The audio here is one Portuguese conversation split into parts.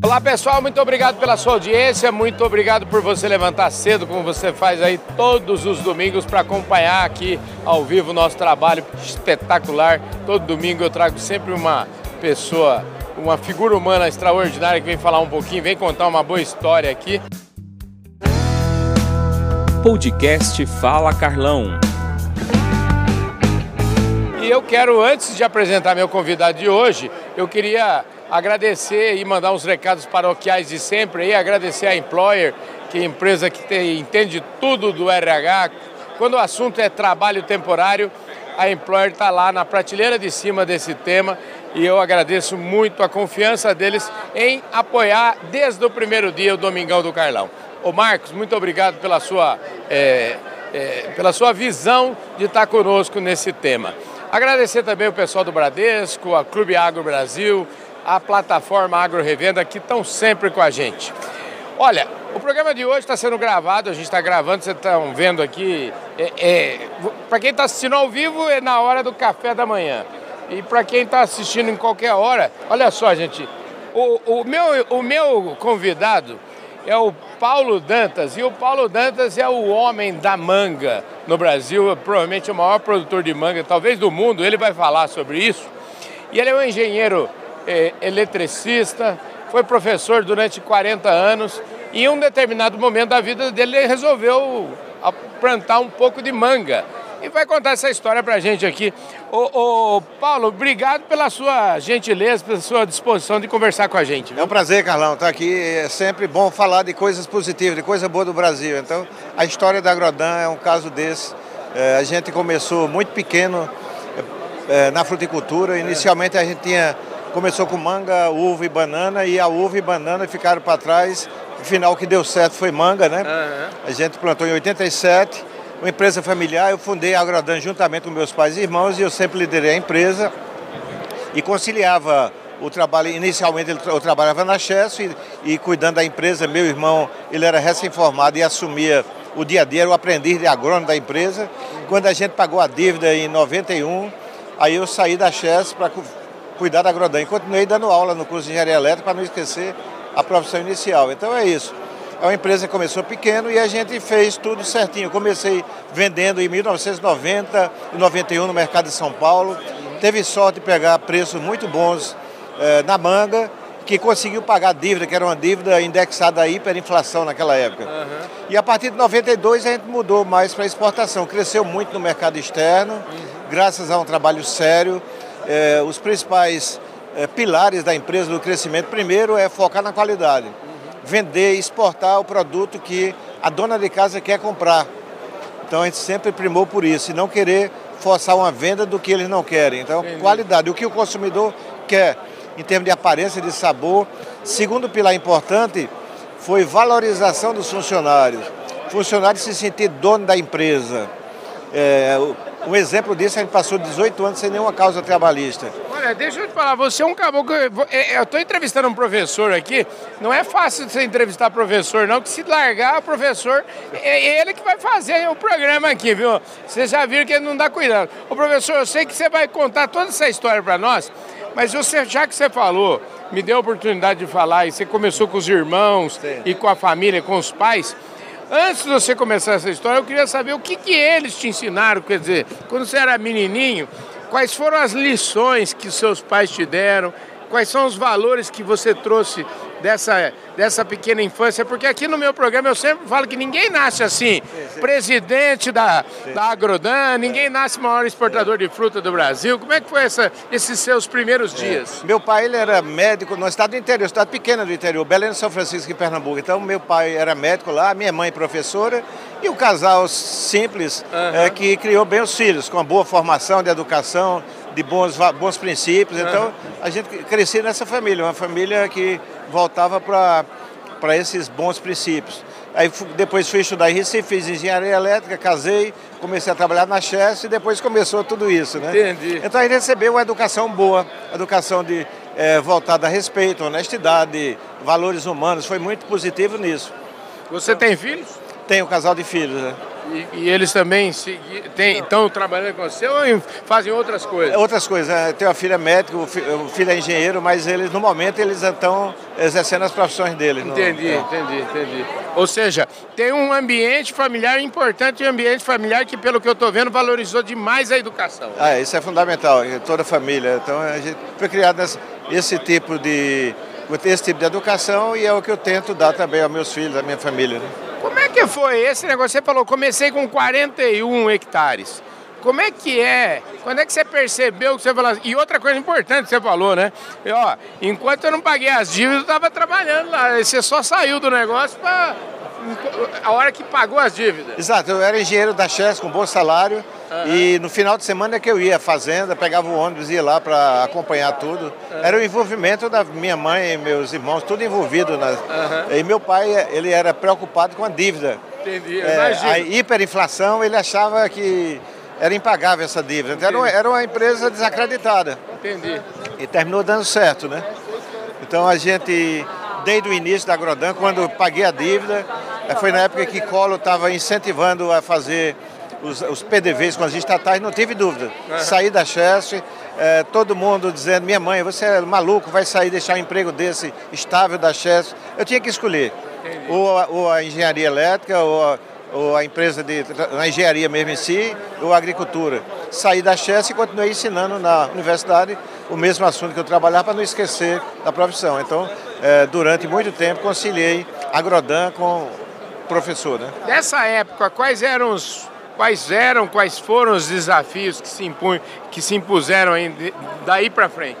Olá pessoal, muito obrigado pela sua audiência, muito obrigado por você levantar cedo, como você faz aí todos os domingos para acompanhar aqui ao vivo o nosso trabalho espetacular. Todo domingo eu trago sempre uma pessoa, uma figura humana extraordinária que vem falar um pouquinho, vem contar uma boa história aqui. Podcast Fala Carlão. E eu quero, antes de apresentar meu convidado de hoje, eu queria agradecer e mandar uns recados paroquiais de sempre aí, agradecer a Employer, que é empresa que tem, entende tudo do RH. Quando o assunto é trabalho temporário, a Employer está lá na prateleira de cima desse tema e eu agradeço muito a confiança deles em apoiar desde o primeiro dia o Domingão do Carlão. Ô Marcos, muito obrigado pela sua, é, é, pela sua visão de estar conosco nesse tema. Agradecer também o pessoal do Bradesco, a Clube Agro Brasil, a plataforma Agro Revenda que estão sempre com a gente. Olha, o programa de hoje está sendo gravado, a gente está gravando, vocês estão vendo aqui. É, é, para quem está assistindo ao vivo, é na hora do café da manhã. E para quem está assistindo em qualquer hora, olha só, gente, o, o, meu, o meu convidado é o Paulo Dantas. E o Paulo Dantas é o homem da manga no Brasil, provavelmente o maior produtor de manga, talvez do mundo. Ele vai falar sobre isso. E ele é um engenheiro é, eletricista, foi professor durante 40 anos. E em um determinado momento da vida dele, ele resolveu plantar um pouco de manga e vai contar essa história para a gente aqui. Ô, ô, Paulo, obrigado pela sua gentileza, pela sua disposição de conversar com a gente. Viu? É um prazer, Carlão, estar aqui. É sempre bom falar de coisas positivas, de coisa boa do Brasil. Então, a história da Agrodan é um caso desse. É, a gente começou muito pequeno é, na fruticultura. Inicialmente a gente tinha começou com manga, uva e banana e a uva e banana ficaram para trás. O final que deu certo foi manga, né? Uhum. A gente plantou em 87 uma empresa familiar. Eu fundei a Agrodan juntamente com meus pais e irmãos e eu sempre liderei a empresa e conciliava o trabalho. Inicialmente eu trabalhava na Chess e, e cuidando da empresa. Meu irmão, ele era recém-formado e assumia o dia a dia, era o aprendiz de agrônomo da empresa. Quando a gente pagou a dívida em 91, aí eu saí da Chess para cuidar da Agrodan e continuei dando aula no curso de engenharia elétrica para não esquecer a profissão inicial. Então é isso. É uma empresa que começou pequeno e a gente fez tudo certinho. Comecei vendendo em 1990 e 91 no mercado de São Paulo. Teve sorte de pegar preços muito bons eh, na manga, que conseguiu pagar a dívida, que era uma dívida indexada à hiperinflação naquela época. Uhum. E a partir de 92 a gente mudou mais para exportação. Cresceu muito no mercado externo, uhum. graças a um trabalho sério. Eh, os principais eh, pilares da empresa do crescimento, primeiro, é focar na qualidade vender, exportar o produto que a dona de casa quer comprar. Então a gente sempre primou por isso e não querer forçar uma venda do que eles não querem. Então, Entendi. qualidade, o que o consumidor quer em termos de aparência, de sabor. Segundo pilar importante foi valorização dos funcionários. Funcionário se sentir dono da empresa. É, um exemplo disso, a gente passou 18 anos sem nenhuma causa trabalhista. Olha, deixa eu te falar, você é um caboclo. É, eu estou entrevistando um professor aqui. Não é fácil você entrevistar professor, não, que se largar, o professor, é ele que vai fazer o programa aqui, viu? Vocês já viram que ele não dá cuidado. O professor, eu sei que você vai contar toda essa história para nós, mas você, já que você falou, me deu a oportunidade de falar, e você começou com os irmãos Sim. e com a família, com os pais. Antes de você começar essa história, eu queria saber o que, que eles te ensinaram, quer dizer, quando você era menininho, quais foram as lições que seus pais te deram, quais são os valores que você trouxe dessa, dessa pequena infância, porque aqui no meu programa eu sempre falo que ninguém nasce assim, sim, sim. presidente da, da Agrodan, ninguém nasce maior exportador é. de fruta do Brasil. Como é que foi essa, esses seus primeiros é. dias? Meu pai ele era médico no estado do interior, estado pequeno do interior, Belém São Francisco, em Pernambuco. Então meu pai era médico lá, minha mãe professora, e o casal simples uhum. é, que criou bem os filhos, com uma boa formação de educação, de bons, bons princípios. Então, uhum. a gente crescia nessa família, uma família que voltava para esses bons princípios. Aí depois fui estudar em Recife, fiz engenharia elétrica, casei, comecei a trabalhar na Chess e depois começou tudo isso, né? Entendi. Então aí recebeu uma educação boa, educação de é, voltada a respeito, honestidade, valores humanos, foi muito positivo nisso. Você tem filhos? Tenho um casal de filhos, né? E, e eles também estão trabalhando com você ou fazem outras coisas? Outras coisas. Eu tenho uma filha médica, o filho é engenheiro, mas eles no momento eles estão exercendo as profissões deles. Entendi, no... entendi, entendi. Ou seja, tem um ambiente familiar importante um ambiente familiar que, pelo que eu estou vendo, valorizou demais a educação. Ah, isso é fundamental, toda a família. Então a gente foi criado nesse, esse tipo de esse tipo de educação e é o que eu tento dar também aos meus filhos, à minha família. Né? Como é que foi esse negócio? Você falou, comecei com 41 hectares. Como é que é? Quando é que você percebeu que você falou assim? E outra coisa importante que você falou, né? E, ó, enquanto eu não paguei as dívidas, eu estava trabalhando lá. Você só saiu do negócio para a hora que pagou as dívidas. Exato, eu era engenheiro da Chess com bom salário. Uhum. E no final de semana é que eu ia à fazenda, pegava o ônibus, ia lá para acompanhar tudo. Uhum. Era o envolvimento da minha mãe e meus irmãos, tudo envolvido. Na... Uhum. E meu pai, ele era preocupado com a dívida. Entendi, é, A hiperinflação, ele achava que era impagável essa dívida. Então, era uma, era uma empresa desacreditada. Entendi. E terminou dando certo, né? Então a gente, desde o início da Agrodan, quando eu paguei a dívida, eh, foi na época que Collor estava incentivando a fazer os, os PDVs com as estatais, não tive dúvida. Uhum. Saí da Cheste, é, todo mundo dizendo, minha mãe, você é maluco, vai sair deixar um emprego desse estável da Cheste. Eu tinha que escolher. Ou a, ou a, engenharia elétrica, ou a, ou a empresa de na engenharia mesmo em si, ou a agricultura. Saí da Cheste e continuei ensinando na universidade o mesmo assunto que eu trabalhava para não esquecer da profissão. Então, é, durante muito tempo, conciliei agrodan com professor. Né? Nessa época, quais eram os quais eram, quais foram os desafios que se, impun, que se impuseram aí, daí para frente?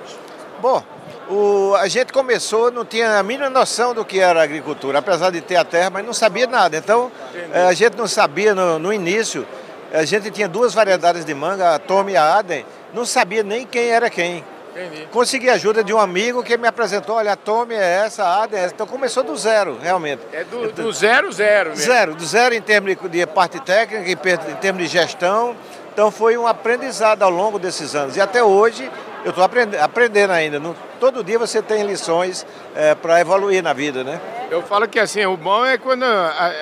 Bom, o, a gente começou, não tinha a mínima noção do que era agricultura, apesar de ter a terra, mas não sabia nada. Então, é, a gente não sabia no, no, início, a gente tinha duas variedades de manga, a Tom e a Aden, não sabia nem quem era quem. Entendi. Consegui ajuda de um amigo que me apresentou, olha, a Tommy é essa, a Ada é essa. Então começou do zero, realmente. É do, do zero, zero mesmo. Zero, do zero em termos de parte técnica, em termos de gestão. Então foi um aprendizado ao longo desses anos. E até hoje eu estou aprendendo, aprendendo ainda. No, todo dia você tem lições é, para evoluir na vida, né? Eu falo que assim, o bom é quando a,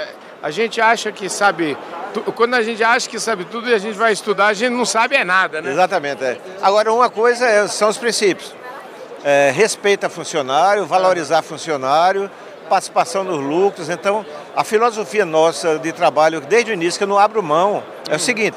a gente acha que sabe quando a gente acha que sabe tudo e a gente vai estudar, a gente não sabe é nada, né? Exatamente. É. Agora, uma coisa é, são os princípios. É, respeita funcionário, valorizar funcionário, participação nos lucros. Então, a filosofia nossa de trabalho, desde o início, que eu não abro mão, é o seguinte.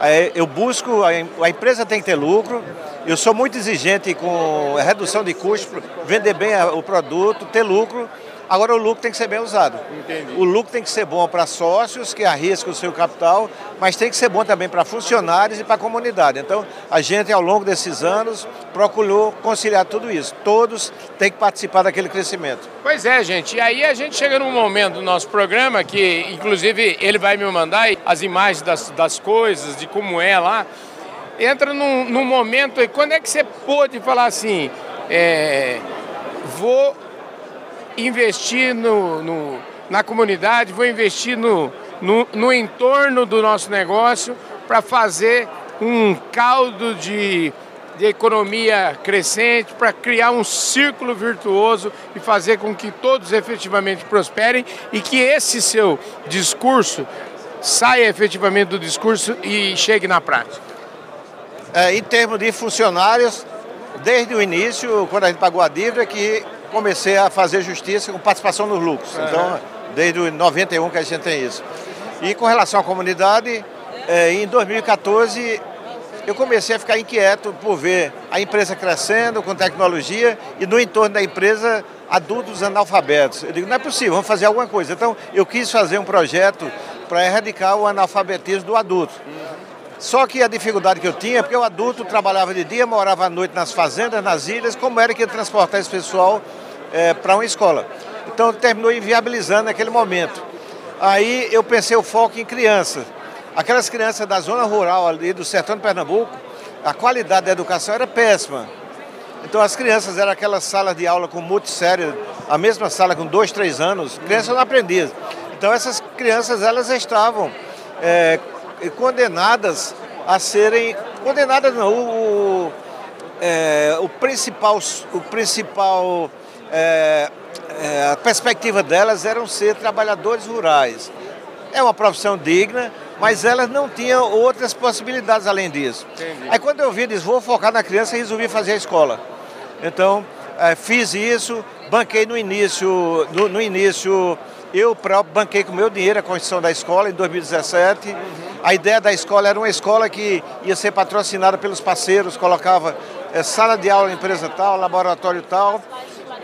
É, eu busco, a, empresa tem que ter lucro, eu sou muito exigente com redução de custos, vender bem o produto, ter lucro Agora o lucro tem que ser bem usado. Entendi. O lucro tem que ser bom para sócios que arriscam o seu capital, mas tem que ser bom também para funcionários e para a comunidade. Então, a gente ao longo desses anos procurou conciliar tudo isso. Todos têm que participar daquele crescimento. Pois é, gente. E aí a gente chega num momento do nosso programa que, inclusive, ele vai me mandar as imagens das, das coisas, de como é lá. Entra num, num momento, e quando é que você pôde falar assim, é, vou investir no, no, na comunidade, vou investir no, no, no entorno do nosso negócio para fazer um caldo de, de economia crescente, para criar um círculo virtuoso e fazer com que todos efetivamente prosperem e que esse seu discurso saia efetivamente do discurso e chegue na prática. É, em termos de funcionários, desde o início, quando a gente pagou a dívida, que comecei a fazer justiça com participação nos lucros. Então, desde 91 que a gente tem isso. E com relação à comunidade, é, em 2014 eu comecei a ficar inquieto por ver a empresa crescendo com tecnologia e no entorno da empresa adultos analfabetos. Eu digo, não é possível, vamos fazer alguma coisa. Então eu quis fazer um projeto para erradicar o analfabetismo do adulto. Só que a dificuldade que eu tinha, é porque o adulto trabalhava de dia, morava à noite nas fazendas, nas ilhas, como era que ia transportar esse pessoal é, para uma escola. Então terminou inviabilizando naquele momento. Aí eu pensei o foco em crianças. Aquelas crianças da zona rural ali do sertão de Pernambuco, a qualidade da educação era péssima. Então as crianças eram aquelas salas de aula com multissérie, a mesma sala com dois, três anos, crianças não aprendiam. Então essas crianças elas estavam é, condenadas a serem. Condenadas não, o, o, é, o principal, o principal é, é, a perspectiva delas era ser trabalhadores rurais. é uma profissão digna, mas elas não tinham outras possibilidades além disso. Entendi. Aí quando eu vi, disse, vou focar na criança, resolvi fazer a escola. Então, é, fiz isso, banquei no início, no, no início eu próprio banquei com meu dinheiro a construção da escola em 2017. Uhum. A ideia da escola era uma escola que ia ser patrocinada pelos parceiros, colocava é, sala de aula empresa tal, laboratório tal.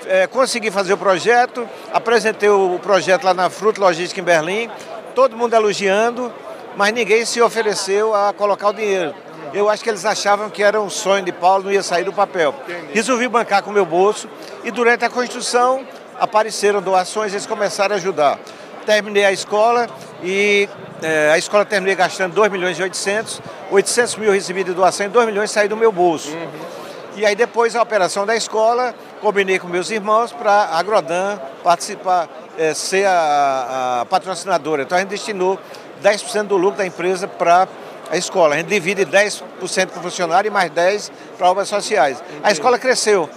É, consegui fazer o projeto, apresentei o projeto lá na Fruta Logística em Berlim, todo mundo elogiando, mas ninguém se ofereceu a colocar o dinheiro. Eu acho que eles achavam que era um sonho de Paulo, não ia sair do papel. Resolvi bancar com o meu bolso e durante a construção apareceram doações, eles começaram a ajudar. Terminei a escola e é, a escola terminei gastando 2 milhões e 800, 800 mil recebi de doação e 2 milhões saí do meu bolso. Uhum. E aí depois a operação da escola, combinei com meus irmãos para a Grodan participar, é, ser a, a, patrocinadora. Então a gente destinou 10% do lucro da empresa para a escola. A gente divide 10% para o funcionário e mais 10% para obras sociais. Entendi. A escola cresceu.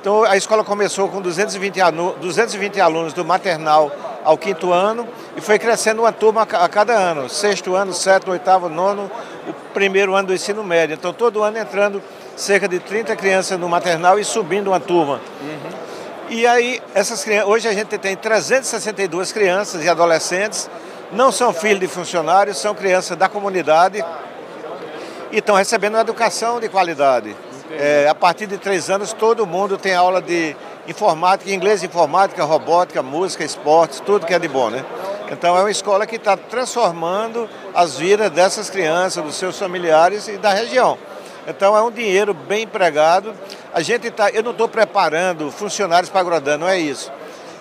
Então a escola começou com 220, alunos, 220 alunos do maternal ao quinto ano e foi crescendo uma turma a cada ano, sexto ano, sétimo, oitavo, nono, o primeiro ano do ensino médio. Então todo ano entrando cerca de 30 crianças no maternal e subindo uma turma. Uhum. E aí, essas crianças, hoje a gente tem 362 crianças e adolescentes, não são filhos de funcionários, são crianças da comunidade e estão recebendo uma educação de qualidade. É, a partir de três anos, todo mundo tem aula de informática, inglês, informática, robótica, música, esportes, tudo que é de bom, né? Então é uma escola que está transformando as vidas dessas crianças, dos seus familiares e da região. Então é um dinheiro bem empregado. A gente tá, eu não estou preparando funcionários para Grodan, não é isso.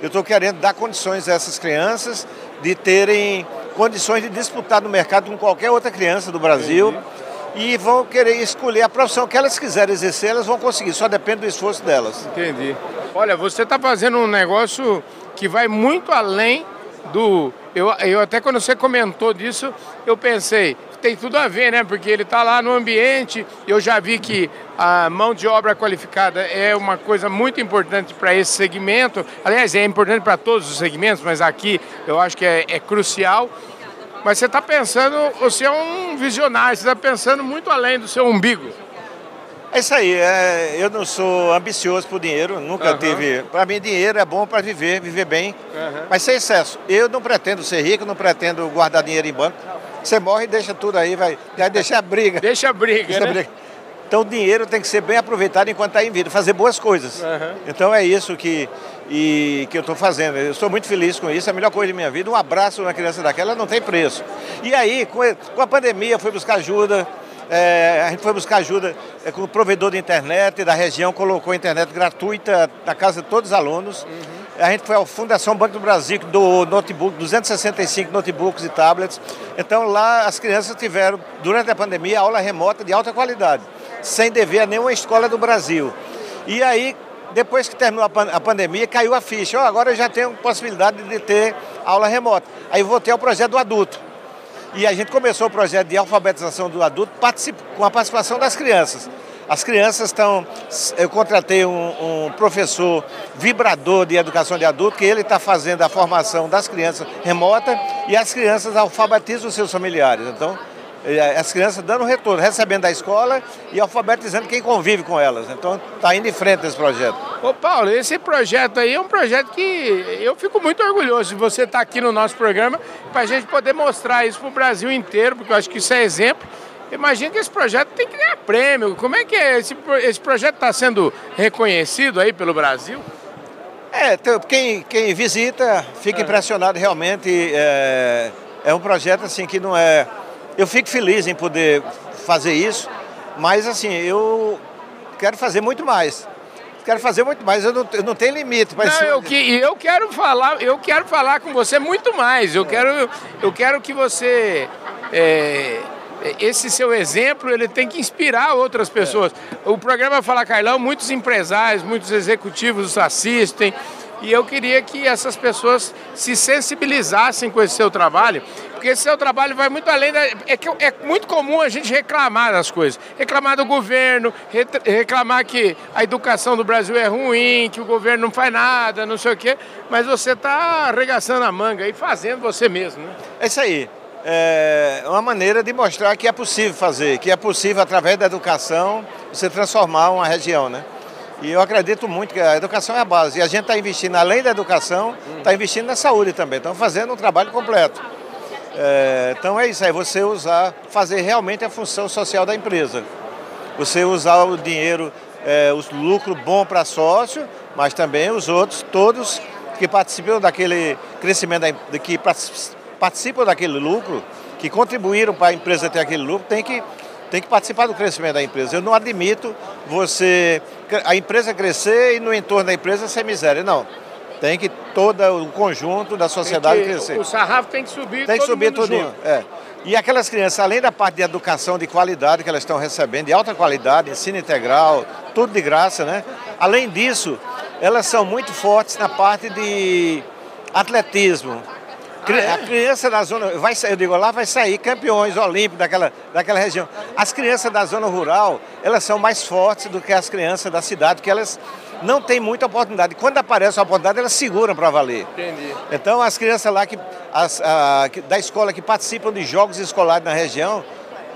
Eu estou querendo dar condições a essas crianças de terem condições de disputar no mercado com qualquer outra criança do Brasil. Entendi e vão querer escolher a profissão que elas quiserem exercer, elas vão conseguir, só depende do esforço delas. Entendi. Olha, você está fazendo um negócio que vai muito além do. Eu, eu até quando você comentou disso, eu pensei, tem tudo a ver, né? Porque ele está lá no ambiente. Eu já vi que a mão de obra qualificada é uma coisa muito importante para esse segmento. Aliás, é importante para todos os segmentos, mas aqui eu acho que é, é crucial. Mas você está pensando, você é um visionário, você está pensando muito além do seu umbigo. É isso aí, é, eu não sou ambicioso por dinheiro, nunca uhum. tive. Para mim, dinheiro é bom para viver, viver bem, uhum. mas sem excesso. Eu não pretendo ser rico, não pretendo guardar dinheiro em banco. Você morre e deixa tudo aí, vai, vai deixar a briga. Deixa a briga, deixa né? a briga. Então o dinheiro tem que ser bem aproveitado enquanto está em vida, fazer boas coisas. Uhum. Então é isso que, e, que eu estou fazendo. Eu estou muito feliz com isso, é a melhor coisa da minha vida. Um abraço na criança daquela não tem preço. E aí, com, com a pandemia, fui buscar ajuda. É, a gente foi buscar ajuda é, com o provedor de internet da região, colocou a internet gratuita na casa de todos os alunos. Uhum. A gente foi à Fundação Banco do Brasil, doou notebook, 265 notebooks e tablets. Então lá as crianças tiveram, durante a pandemia, aula remota de alta qualidade sem dever a nenhuma escola do Brasil. E aí, depois que terminou a, pandemia, caiu a ficha. Oh, agora eu já tenho possibilidade de ter aula remota. Aí voltei ao projeto do adulto. E a gente começou o projeto de alfabetização do adulto com a participação das crianças. As crianças estão. Eu contratei um, um, professor vibrador de educação de adulto, que ele está fazendo a formação das crianças remota e as crianças alfabetizam os seus familiares. Então, as crianças dando retorno, recebendo da escola e alfabetizando quem convive com elas. Então está indo em frente esse projeto. Ô Paulo, esse projeto aí é um projeto que eu fico muito orgulhoso de você estar tá aqui no nosso programa para a gente poder mostrar isso para o Brasil inteiro, porque eu acho que isso é exemplo. Imagina que esse projeto tem que ganhar prêmio. Como é que é? esse, esse projeto está sendo reconhecido aí pelo Brasil? É, quem, quem visita fica é. impressionado realmente. É, é um projeto assim que não é eu fico feliz em poder fazer isso, mas assim, eu quero fazer muito mais. Quero fazer muito mais, eu não, eu não tenho limite. Mas... Não, eu, que, eu quero falar, eu quero falar com você muito mais. Eu quero, eu quero que você. É, esse seu exemplo ele tem que inspirar outras pessoas. É. O programa Fala Carlão, muitos empresários, muitos executivos assistem. E eu queria que essas pessoas se sensibilizassem com esse seu trabalho, porque esse seu trabalho vai muito além da. É, que é muito comum a gente reclamar das coisas. Reclamar do governo, reclamar que a educação do Brasil é ruim, que o governo não faz nada, não sei o quê. Mas você está arregaçando a manga e fazendo você mesmo, né? É isso aí. É uma maneira de mostrar que é possível fazer, que é possível, através da educação, você transformar uma região, né? E eu acredito muito que a educação é a base. E a gente está investindo, além da educação, está investindo na saúde também. Estamos fazendo um trabalho completo. É, então é isso aí, você usar, fazer realmente a função social da empresa. Você usar o dinheiro, é, o lucro bom para sócio, mas também os outros, todos que participam daquele crescimento, da, que participam daquele lucro, que contribuíram para a empresa ter aquele lucro, tem que tem que participar do crescimento da empresa. Eu não admito você a empresa crescer e no entorno da empresa ser miséria. Não. Tem que todo o conjunto da sociedade que, crescer. O sarrafo tem que subir. Tem que subir tudo. É. E aquelas crianças, além da parte de educação de qualidade que elas estão recebendo, de alta qualidade, ensino integral, tudo de graça, né? Além disso, elas são muito fortes na parte de atletismo, ah, é? A criança da zona, vai, eu digo, lá vai sair campeões olímpicos daquela, daquela região. As crianças da zona rural, elas são mais fortes do que as crianças da cidade, porque elas não têm muita oportunidade. Quando aparece a oportunidade, elas seguram para valer. Entendi. Então, as crianças lá que, as, a, que, da escola que participam de jogos escolares na região,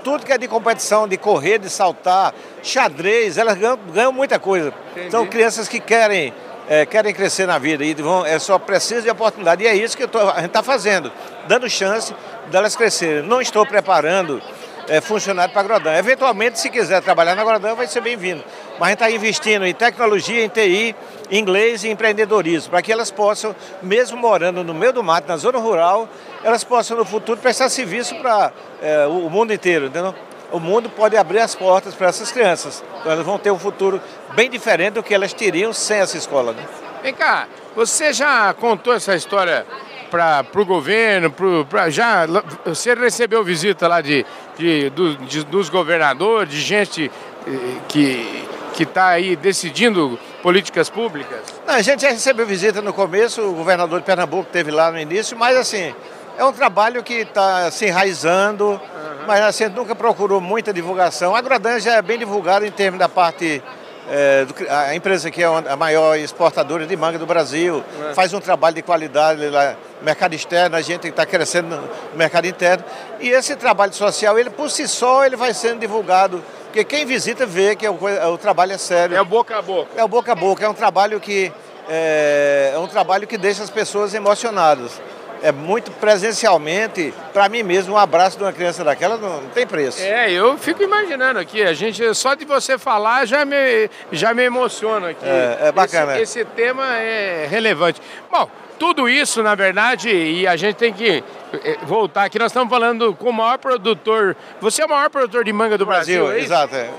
tudo que é de competição, de correr, de saltar, xadrez, elas ganham, ganham muita coisa. Entendi. São crianças que querem é, querem crescer na vida e vão, é só precisa de oportunidade. E é isso que tô, a gente está fazendo, dando chance delas crescerem. Não estou preparando é, funcionário para Grodan. Eventualmente, se quiser trabalhar na Grodan, vai ser bem-vindo. Mas a gente está investindo em tecnologia, em TI, inglês e empreendedorismo, para que elas possam, mesmo morando no meio do mato, na zona rural, elas possam no futuro prestar serviço para é, o mundo inteiro, entendeu? O mundo pode abrir as portas para essas crianças. Então elas vão ter um futuro bem diferente do que elas teriam sem essa escola. Né? Vem cá, você já contou essa história para o governo? Pro, pra, já, você recebeu visita lá de, de, do, de dos governadores, de gente eh, que que está aí decidindo políticas públicas? Não, a gente já recebeu visita no começo, o governador de Pernambuco teve lá no início, mas assim, é um trabalho que está se enraizando, uhum. mas a gente nunca procurou muita divulgação. A Agrodan já é bem divulgada em termos da parte é, do, a empresa que é a maior exportadora de manga do Brasil, é. faz um trabalho de qualidade lá no mercado externo, a gente está crescendo no mercado interno. E esse trabalho social, ele por si só, ele vai sendo divulgado, porque quem visita vê que o, o trabalho é sério. É o boca a boca. É o boca a boca, é um trabalho que, é, é um trabalho que deixa as pessoas emocionadas é muito presencialmente, para mim mesmo, um abraço de uma criança daquela não, não, tem preço. É, eu fico imaginando aqui, a gente, só de você falar já me, já me emociona aqui. É, é bacana. Esse, esse tema é relevante. Bom, tudo isso, na verdade, e a gente tem que eh, voltar aqui, nós estamos falando com o maior produtor. Você é o maior produtor de manga do Brasil, Brasil é exato. É.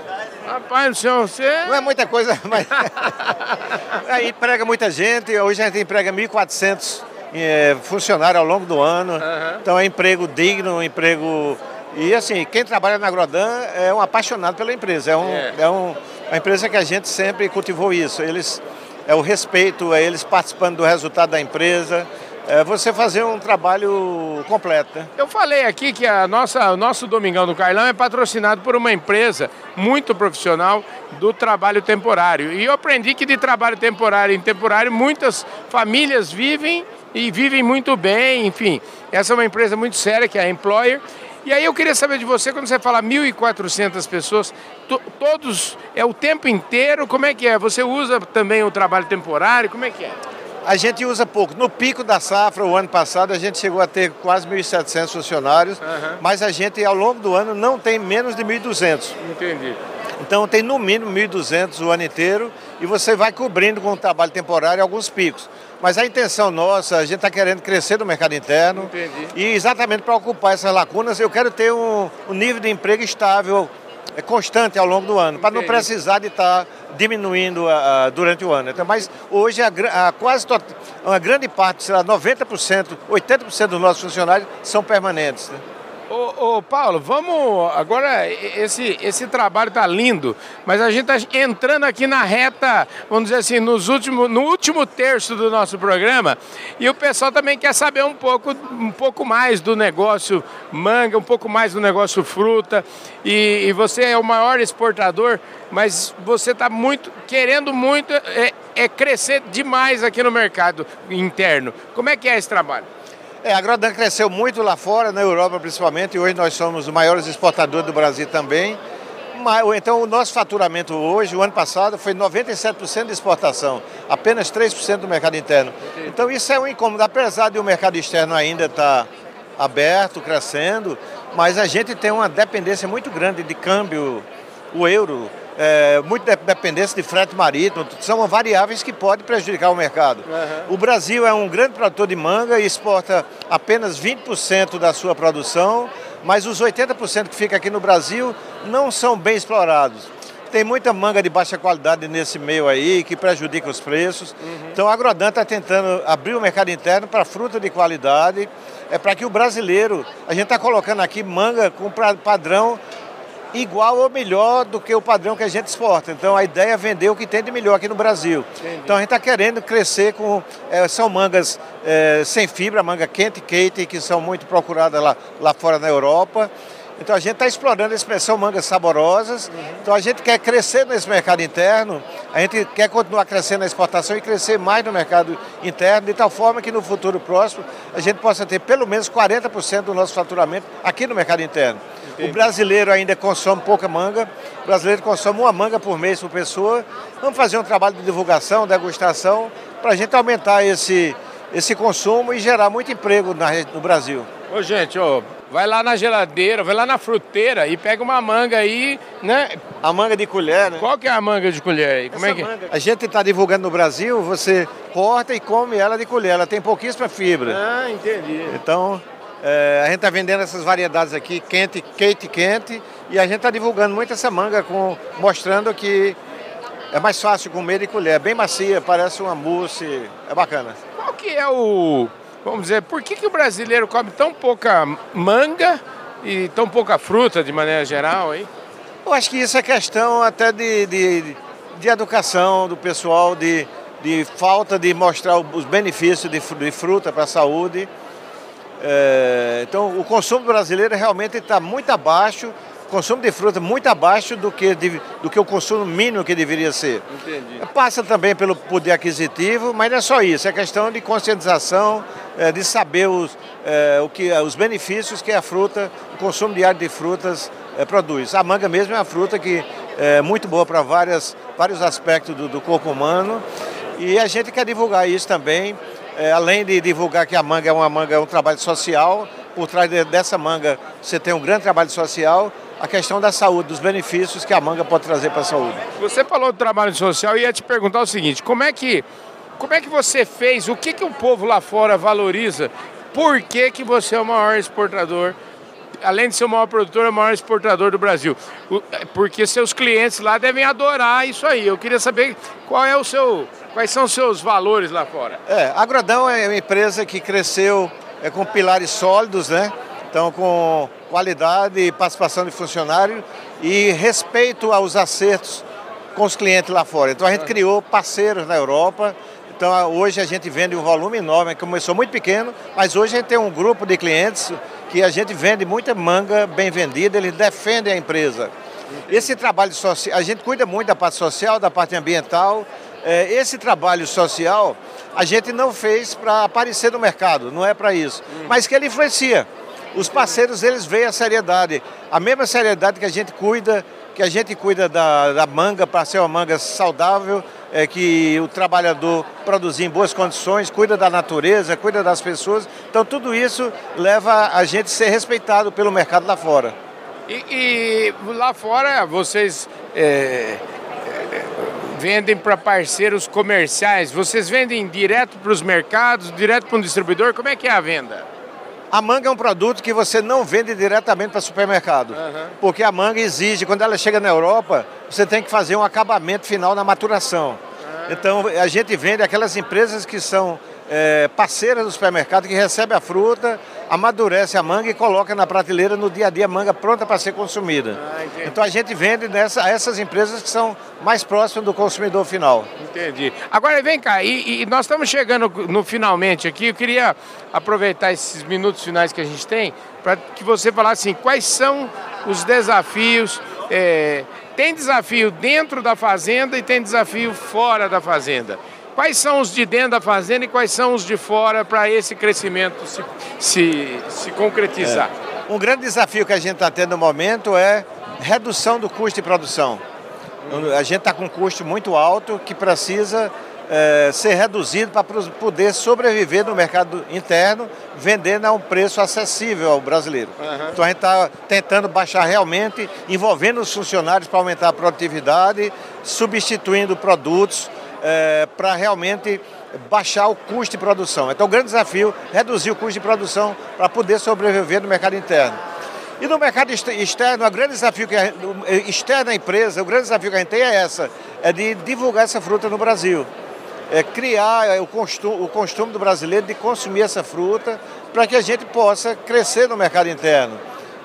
Rapaz do céu, você. Não é muita coisa, mas. Aí emprega muita gente, hoje a gente emprega 1.400 é, funcionário ao longo do ano. Uhum. Então é emprego digno, emprego. E assim, quem trabalha na Agrodan é um apaixonado pela empresa. É, um, é. é um, uma empresa que a gente sempre cultivou isso. Eles, é o respeito, é eles participando do resultado da empresa. É você fazer um trabalho completo. Né? Eu falei aqui que a nossa, o nosso Domingão do Carlão é patrocinado por uma empresa muito profissional do trabalho temporário. E eu aprendi que de trabalho temporário em temporário muitas famílias vivem e vivem muito bem, enfim. Essa é uma empresa muito séria, que é a Employer. E aí eu queria saber de você, quando você fala 1.400 pessoas, todos, é o tempo inteiro, como é que é? Você usa também o trabalho temporário, como é que é? A gente usa pouco. No pico da safra, o ano passado, a gente chegou a ter quase 1.700 funcionários, uhum. mas a gente, ao longo do ano, não tem menos de 1.200. Entendi. Então tem no mínimo 1.200 o ano inteiro e você vai cobrindo com o trabalho temporário alguns picos. Mas a intenção nossa, a gente está querendo crescer no mercado interno. Entendi. E exatamente para ocupar essas lacunas, eu quero ter um, um nível de emprego estável, é, constante ao longo do ano, para não precisar de estar tá diminuindo uh, durante o ano. Então, mas hoje a, a quase uma grande parte, sei lá, 90%, 80% dos nossos funcionários são permanentes. Né? Ô, ô, Paulo, vamos. Agora, esse, esse trabalho tá lindo, mas a gente está entrando aqui na reta, vamos dizer assim, nos últimos, no último terço do nosso programa, e o pessoal também quer saber um pouco, um pouco mais do negócio manga, um pouco mais do negócio fruta. E, e você é o maior exportador, mas você está muito, querendo muito é, é crescer demais aqui no mercado interno. Como é que é esse trabalho? É, a Grodan cresceu muito lá fora, na Europa principalmente, e hoje nós somos os maiores exportadores do Brasil também. Então, o nosso faturamento hoje, o ano passado, foi 97% de exportação, apenas 3% do mercado interno. Então, isso é um incômodo, apesar de o mercado externo ainda estar tá aberto, crescendo, mas a gente tem uma dependência muito grande de câmbio, o euro, é, muita dependência de frete marítimo, são variáveis que podem prejudicar o mercado. Uhum. O Brasil é um grande produtor de manga e exporta apenas 20% da sua produção, mas os 80% que fica aqui no Brasil não são bem explorados. Tem muita manga de baixa qualidade nesse meio aí que prejudica os preços. Uhum. Então a Agrodan está tentando abrir o mercado interno para fruta de qualidade, é para que o brasileiro, a gente está colocando aqui manga com padrão igual ou melhor do que o padrão que a gente exporta. Então a ideia é vender o que tem de melhor aqui no Brasil. Entendi. Então a gente está querendo crescer com. É, são mangas é, sem fibra, manga quente, Kate, que são muito procuradas lá, lá fora na Europa. Então a gente está explorando a expressão mangas saborosas. Então a gente quer crescer nesse mercado interno, a gente quer continuar crescendo na exportação e crescer mais no mercado interno, de tal forma que no futuro próximo a gente possa ter pelo menos 40% do nosso faturamento aqui no mercado interno. O brasileiro ainda consome pouca manga, o brasileiro consome uma manga por mês por pessoa. Vamos fazer um trabalho de divulgação, degustação, para a gente aumentar esse, esse consumo e gerar muito emprego na, no Brasil. Ô, gente, ó, vai lá na geladeira, vai lá na fruteira e pega uma manga aí, né? A manga de colher, né? Qual que é a manga de colher aí? Como Essa é que manga, A gente está divulgando no Brasil, você corta e come ela de colher. Ela tem pouquíssima fibra. Ah, entendi. Então, é, a gente está vendendo essas variedades aqui, quente, quente, quente, e a gente está divulgando muito essa manga, com, mostrando que é mais fácil comer de colher, é bem macia, parece uma mousse, é bacana. Qual que é o, vamos dizer, por que, que o brasileiro come tão pouca manga e tão pouca fruta de maneira geral, hein? Eu acho que isso é questão até de, de, de educação do pessoal, de, de falta de mostrar os benefícios de, de fruta para a saúde. É, então, o consumo brasileiro realmente está muito abaixo, consumo de fruta muito abaixo do que, de, do que o consumo mínimo que deveria ser. Entendi. Passa também pelo poder aquisitivo, mas não é só isso, é questão de conscientização, é, de saber os, é, o que, os benefícios que a fruta, o consumo diário de frutas é, produz. A manga mesmo é uma fruta que é muito boa para vários aspectos do, do corpo humano e a gente quer divulgar isso também é, além de divulgar que a manga é uma manga, é um trabalho social, por trás de, dessa manga você tem um grande trabalho social, a questão da saúde, dos benefícios que a manga pode trazer para a saúde. Você falou do trabalho social e ia te perguntar o seguinte, como é que, como é que você fez, o que, que o povo lá fora valoriza, por que, que você é o maior exportador além de ser o maior produtor, é o maior exportador do Brasil. É, porque seus clientes lá devem adorar isso aí. Eu queria saber qual é o seu Quais são os seus valores lá fora? É, a Agrodão é uma empresa que cresceu é, com pilares sólidos, né? Então, com qualidade e participação de funcionário e respeito aos acertos com os clientes lá fora. Então, a gente criou parceiros na Europa. Então, hoje a gente vende um volume enorme, começou muito pequeno, mas hoje a gente tem um grupo de clientes que a gente vende muita manga bem vendida, eles defendem a empresa. Esse trabalho social, a gente cuida muito da parte social, da parte ambiental, é, esse trabalho social a gente não fez para aparecer no mercado, não é para isso, mas que ele influencia. Os parceiros eles veem a seriedade, a mesma seriedade que a gente cuida, que a gente cuida da, da manga para ser uma manga saudável, é, que o trabalhador produzir em boas condições, cuida da natureza, cuida das pessoas. Então tudo isso leva a gente a ser respeitado pelo mercado lá fora. E, e lá fora vocês é vendem para parceiros comerciais. Vocês vendem direto para os mercados, direto para um distribuidor? Como é que é a venda? A manga é um produto que você não vende diretamente para supermercado, uhum. porque a manga exige, quando ela chega na Europa, você tem que fazer um acabamento final na maturação. Uhum. Então a gente vende aquelas empresas que são é, parceiras do supermercado, que recebem a fruta, amadurece a manga e coloca na prateleira no dia a dia manga pronta para ser consumida. Ah, então a gente vende nessa, essas empresas que são mais próximas do consumidor final. Entendi. Agora vem cá, e, e nós estamos chegando no finalmente aqui, eu queria aproveitar esses minutos finais que a gente tem para que você falasse assim, quais são os desafios. É, tem desafio dentro da fazenda e tem desafio fora da fazenda. Quais são os de dentro da fazenda e quais são os de fora para esse crescimento se, se, se concretizar? É. Um grande desafio que a gente está tendo no momento é redução do custo de produção. A gente está com um custo muito alto que precisa é, ser reduzido para poder sobreviver no mercado interno, vendendo a um preço acessível ao brasileiro. Uhum. Então a gente está tentando baixar realmente, envolvendo os funcionários para aumentar a produtividade, substituindo produtos é, para realmente baixar o custo de produção. Então o grande desafio é reduzir o custo de produção para poder sobreviver no mercado interno. E no mercado externo, o grande desafio que a, externo da empresa, o grande desafio que a gente tem é essa, é de divulgar essa fruta no Brasil. É criar o costume, o costume do brasileiro de consumir essa fruta para que a gente possa crescer no mercado interno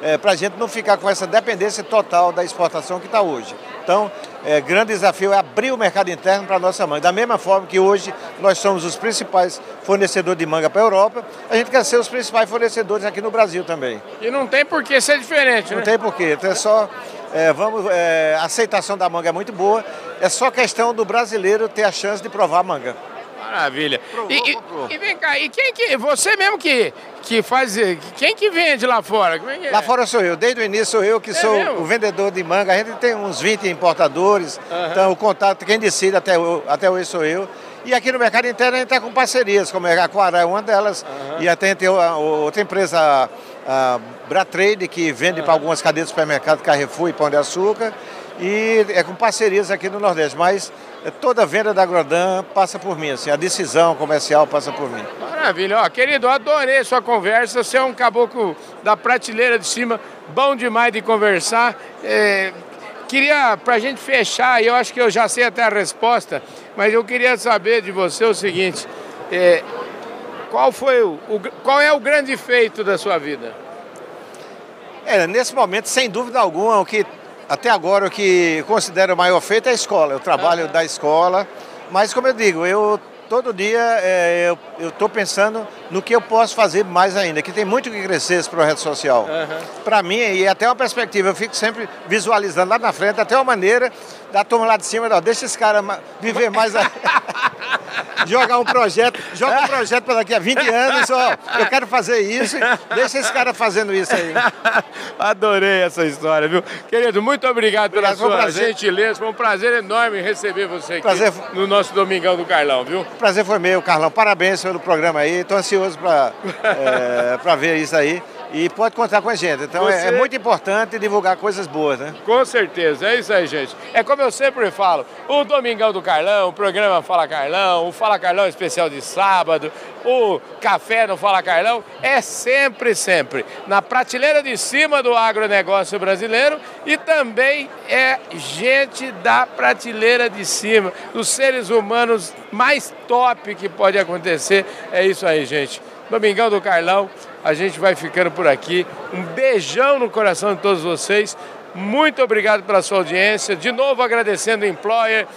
é, para a gente não ficar com essa dependência total da exportação que está hoje. Então, é, grande desafio é abrir o mercado interno para a nossa manga. Da mesma forma que hoje nós somos os principais fornecedores de manga para a Europa, a gente quer ser os principais fornecedores aqui no Brasil também. E não tem por que ser diferente, né? Não tem por quê. Então é só. É, vamos, é, a aceitação da manga é muito boa, é só questão do brasileiro ter a chance de provar a manga. Maravilha. Provou, e, e, vem cá, e quem que. Você mesmo que, que faz. Quem que vende lá fora? É é? Lá fora sou eu. Desde o início sou eu que é sou mesmo? o vendedor de manga. A gente tem uns 20 importadores. Uhum. Então o contato, quem decide até, até hoje sou eu. E aqui no mercado interno a gente está com parcerias, como a Aquara é uma delas. Uhum. E até tem outra empresa, a Bratrade, que vende uhum. para algumas cadeias de supermercado, Carrefour e Pão de Açúcar. E é com parcerias aqui no Nordeste. Mas toda venda da Grodan passa por mim, assim, a decisão comercial passa por mim. Maravilha, ó, querido, adorei sua conversa, você é um caboclo da prateleira de cima, bom demais de conversar. É, queria, para a gente fechar, eu acho que eu já sei até a resposta, mas eu queria saber de você o seguinte, é, qual foi o, o, qual é o grande feito da sua vida? É, nesse momento, sem dúvida alguma, o que até agora o que considero o maior feito é a escola, o trabalho uhum. da escola. Mas como eu digo, eu todo dia é, eu estou pensando no que eu posso fazer mais ainda, que tem muito que crescer esse projeto social. Uhum. Para mim, e é até uma perspectiva, eu fico sempre visualizando lá na frente, até uma maneira da turma lá de cima, deixa esse cara viver mais. Jogar um projeto, joga um projeto para daqui a 20 anos, ó, eu quero fazer isso, deixa esse cara fazendo isso aí. Adorei essa história, viu? Querido, muito obrigado pela obrigado, sua gentileza, foi um prazer enorme receber você aqui prazer... no nosso Domingão do Carlão, viu? Prazer foi meu, Carlão, parabéns pelo programa aí, estou ansioso para é, ver isso aí e pode contar com a gente. Então é, Você... é, muito importante divulgar coisas boas, né? Com certeza, é isso aí, gente. É como eu sempre falo, o Domingão do Carlão, o programa Fala Carlão, o Fala Carlão especial de sábado, o Café no Fala Carlão, é sempre, sempre na prateleira de cima do agronegócio brasileiro e também é gente da prateleira de cima, dos seres humanos mais top que pode acontecer. É isso aí, gente. Domingão do Carlão, a gente vai ficando por aqui. Um beijão no coração de todos vocês. Muito obrigado pela sua audiência. De novo agradecendo o Employer,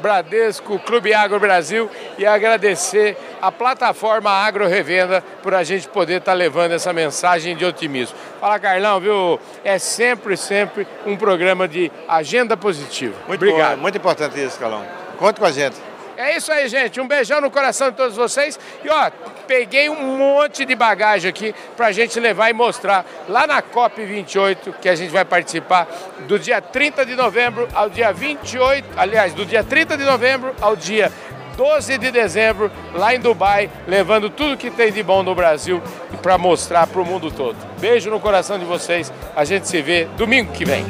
Bradesco, Clube Agro Brasil e agradecer a plataforma Agro Revenda por a gente poder estar tá levando essa mensagem de otimismo. Fala, Carlão, viu? É sempre, sempre um programa de agenda positiva. Muito obrigado. muito importante isso, Carlão. Conte com a gente. É isso aí, gente. Um beijão no coração de todos vocês. E ó, peguei um monte de bagagem aqui pra gente levar e mostrar lá na COP28, que a gente vai participar do dia 30 de novembro ao dia 28, aliás, do dia 30 de novembro ao dia 12 de dezembro, lá em Dubai, levando tudo que tem de bom no Brasil para mostrar para o mundo todo. Beijo no coração de vocês. A gente se vê domingo que vem.